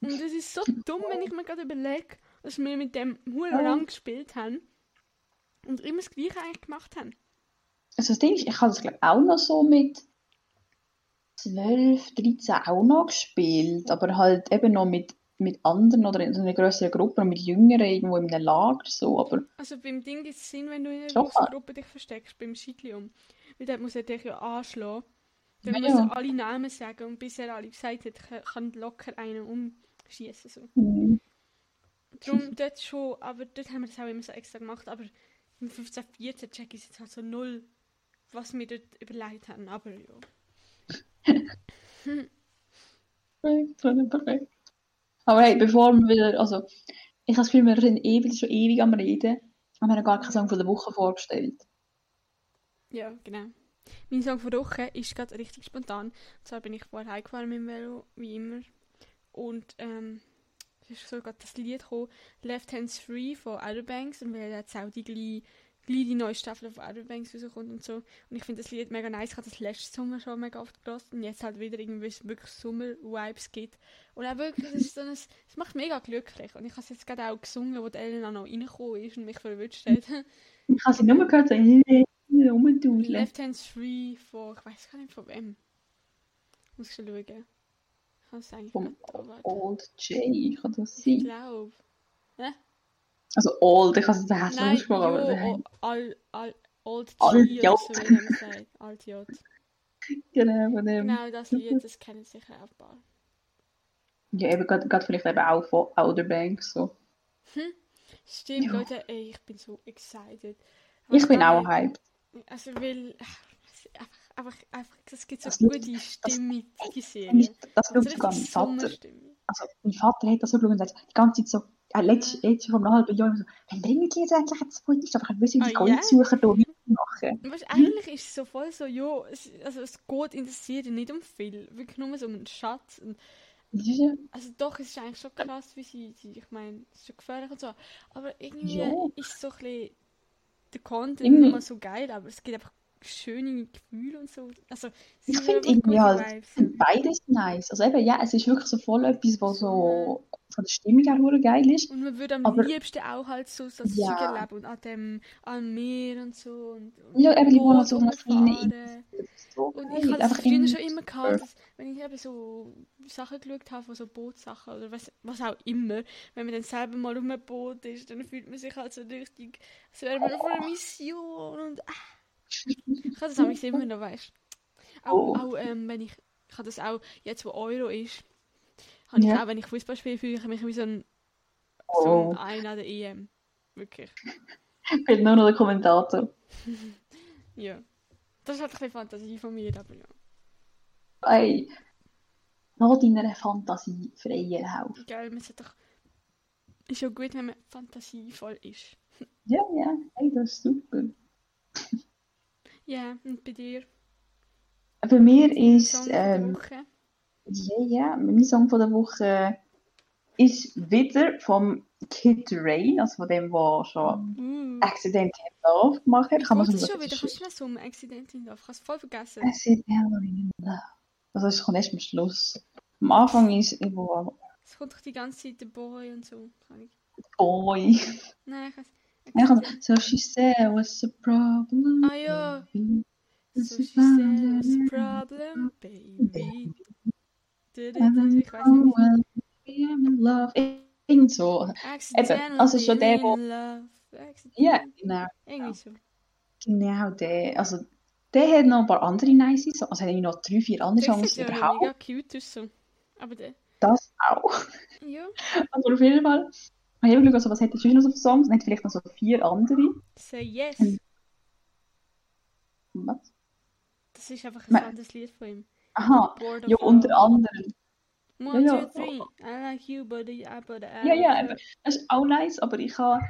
Und das ist so dumm, wenn ich mir gerade überlege, dass wir mit dem Huren Ja. lang gespielt haben und immer das Gleiche eigentlich gemacht haben. Also das Ding ist, ich habe das glaube ich auch noch so mit 12, 13 auch noch gespielt, aber halt eben noch mit, mit anderen oder in so einer größeren Gruppe, noch mit Jüngeren irgendwo in einem Lager so, aber Also beim Ding gibt es Sinn, wenn du in einer großen. Gruppe dich versteckst, beim Schiedlium. Weil dort muss er dich ja anschlagen. Dann Ja, er alle Namen sagen und bis er alle gesagt hat, kann- locker einen umschießen. So. hm, Darum dort schon, aber dort haben wir das auch immer so extra gemacht. Aber im 15, 14 check ich jetzt halt so null, was wir dort überlegt haben. Aber ja. perfekt, perfekt. Aber hey, bevor wir wieder, also ich habe das Gefühl, wir sind ewig, schon ewig am Reden und wir haben gar keinen Song von der Woche vorgestellt. Ja, genau. Mein Song von der Woche ist gerade richtig spontan. Und zwar bin ich vorher heimgefahren mit dem Velo, wie immer. Und ähm, ist so gerade das Lied gekommen, Left Hands Free von Outer Banks. Und weil jetzt auch die gleich, gleich die neue Staffel von Outer Banks rauskommt und so. Und ich finde das Lied mega nice. Ich habe das letzte Sommer schon mega oft gehört. Und jetzt halt wieder irgendwie, es wirklich Sommer-Vibes gibt. Und auch wirklich, es ist so ein, es macht mega glücklich. Und ich habe es jetzt gerade auch gesungen, wo die Elena noch reingekommen ist und mich verwünscht hat. Ich habe sie nur gehört, so rumdudeln. Left Hands Free von, ich weiß gar nicht von wem. Muss ich schon schauen. Ich kann eigentlich Vom Old J, kann das ich sein? glaube. Also Old, ich habe es hässlich Nein, ausgesprochen, aber all, Old J. oder so, wie man sagt. Alt J. genau, von dem. Genau, das Lied, das kennen sicher auch ein paar. Ja, eben, gerade vielleicht eben auch von Outer Banks, so. Stimmt, Ja. Leute, ey, ich bin so excited. Aber Ich bin auch hyped. Also, weil, einfach, einfach, es gibt so Das gute Lied- Stimmung, die Und Serie. ich- Das So schaut sogar mein Vater. Also, mein Vater hat das sagt die ganze Zeit so, äh, letztes, letztes vor einem halben Jahr so, wenn bringen die jetzt endlich jetzt zwei ist, aber ich wissen, wie die Ah, ja? Goldsucher hier weitermachen. Weißt, eigentlich ist es so voll so, ja, es, also es geht in der Serie nicht um viel, wirklich nur so um einen Schatz. Und, Das also doch, es ist eigentlich schon krass, wie sie, ich meine, es ist schon gefährlich und so, aber irgendwie Ja. ist so ein bisschen der Content Irgendwie- immer so geil, aber es gibt einfach schöne Gefühle und so. Also, es ich finde irgendwie halt, beides nice. Also eben, ja, es ist wirklich so voll etwas, was so von der Stimmung her hure geil ist. Und man würde am aber- liebsten auch halt so, das Ja. Zeug erleben und an dem, am Meer und so. Und, und Ja, eben, die wohnen Boot so einer kleinen. So Und ich habe das Einfach früher schon immer gehabt, dass, wenn ich eben so Sachen geschaut habe, von so Bootsachen oder was, was auch immer, wenn man dann selber mal auf einem Boot ist, dann fühlt man sich halt so richtig, als wäre man auf einer Mission und ah, ich habe das nämlich immer noch, weißt Auch, Oh. auch ähm, wenn ich, ich habe das auch, jetzt wo Euro ist, habe ich Ja. auch, wenn ich Fußball spiele, fühle ich mich wie so ein, so Oh, ein einer der EM. Wirklich. fehlt nur noch der Kommentator. Ja. Das ist halt ein bisschen Fantasie von mir, aber ja. Ey, lass deiner Fantasie freien Lauf. Geil, man sollte doch... Ist ja gut, wenn man fantasievoll ist. Ja, ja, hey, das ist super. Ja, und bei dir? Bei mir ist, ähm, ja, ja, mein Song von der Woche ist wieder vom Kid Rain, also von dem, der schon. Accident in Love gemacht hat. Kann man so schon wieder? Kannst du mir so um Accident in Love? Ich habe es voll vergessen. Accident in Love. Also es kommt erst am Schluss. Am Anfang ist irgendwo Es kommt doch die ganze Zeit der Boy und so. Boy. Nein, ich weiß so she said, what's the problem? Ah ja. So she said, what's the problem, baby? Oh, nicht. well, I'm in love. Irgend so. Accidentally also schon der, wo- Ja, genau. Irgendwie so. Genau, der. Also, der hat noch ein paar andere nice Songs. Also, hat noch drei, vier andere Der Songs ja überhaupt. mega cute aus. Aber der... Das auch. Ja. Aber auf jeden Fall. Ich habe geschaut, also, was hat er sonst noch so für Songs? Er hat vielleicht noch so vier andere. Say yes. Hm. Was? Das ist einfach ein Ma- anderes Lied von ihm. Aha. Ja, unter anderem. One, Ja, ja. two, three. I like you, but I but I Ja, ja, eben. Das ist auch nice, aber ich habe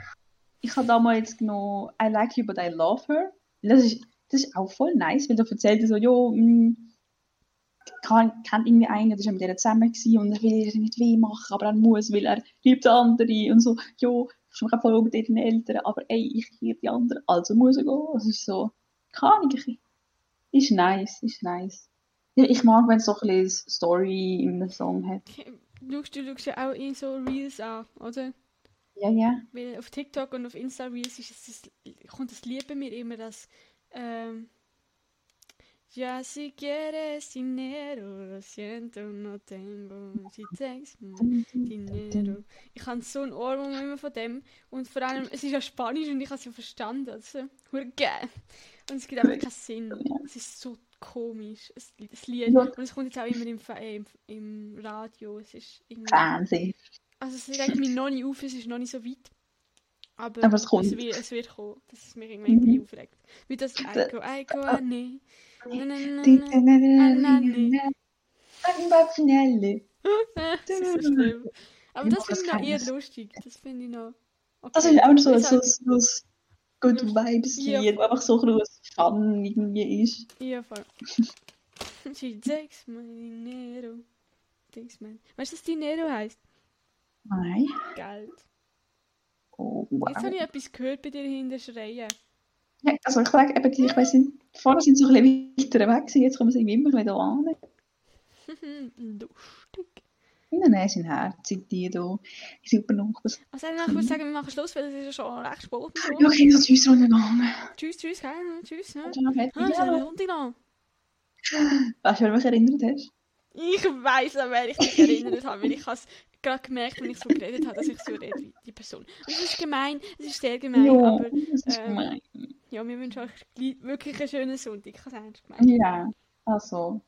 ich habe damals genommen I like you, but I love her. Das ist, das ist auch voll nice, weil da erzählt er so, jo, mh, kann, kennt irgendwie einen, der war mit ihr zusammen gewesen und er will ihr nicht weh machen, aber er muss, weil er liebt den anderen und so, jo, ich bin voll mit ihren Eltern, aber ey, ich liebe die anderen, also muss er gehen. Es ist so, keine Ahnung, ist nice, ist nice. Ich mag, wenn es so ein bisschen Story in einem Song hat. Schaust du schaust ja auch in so Reels an, oder? Ja, ja. Weil auf TikTok und auf Insta Reels ist es, das, kommt das Lied bei mir immer, das ähm, Ya si quieres dinero, lo siento, no tengo. Si takes dinero. Ich habe so ein Ohrwurm immer von dem. Und vor allem, es ist ja Spanisch und ich habe es ja verstanden. Also, geil. Und es gibt einfach keinen Sinn. Es ist so komisch, es- das Lied. Und es kommt jetzt auch immer im, äh, im, im Radio. Es ist irgendwie... Also es regt mich noch nicht auf, es ist noch nicht so weit. Aber, Aber es kommt. Es wird, es wird kommen, dass es mich irgendwie Mhm. aufregt. Wie das Da- Aiko, Aiko, Anne. Anne. Das ist so schlimm. Aber das finde ich das noch eher lustig. Das finde ich noch... Okay. Das ist auch so, so, so, so Good Vibes Ja. Lied, wo einfach so ein bisschen Fun irgendwie ist. Ja, voll. She takes my dinero. Takes my... Weißt du, was Dinero heisst? Nein. Geld. Oh, Jetzt habe wow. ich etwas gehört bei dir hinten schreien. Ja, also ich sage eben, ich weiss nicht, vorher sind sie so ein bisschen weiter weg gewesen, jetzt kommen sie immer wieder an. Lustig. Nein, nein, sind Herzen, die hier. Die super noch was. Also ich würde sagen, wir machen Schluss, weil es ist ja schon recht spät. Ja, okay, so tschüss runtergegangen. Tschüss, tschüss, gell? Tschüss. Ne? Ah, ist ja. Sonntag noch. Weißt du, wer mich erinnert hast? Ich weiss, an wer ich mich erinnert habe, weil ich habe es gerade gemerkt, wenn ich so geredet habe, dass ich so rede wie die Person. Und es ist gemein, es ist sehr gemein, Ja, aber das ist ähm, gemein. ja, wir wünschen euch wirklich einen schönen Sonntag. Ich habe es ernst gemeint. Ja, also.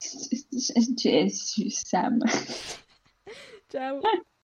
Tschüss zusammen. Ciao.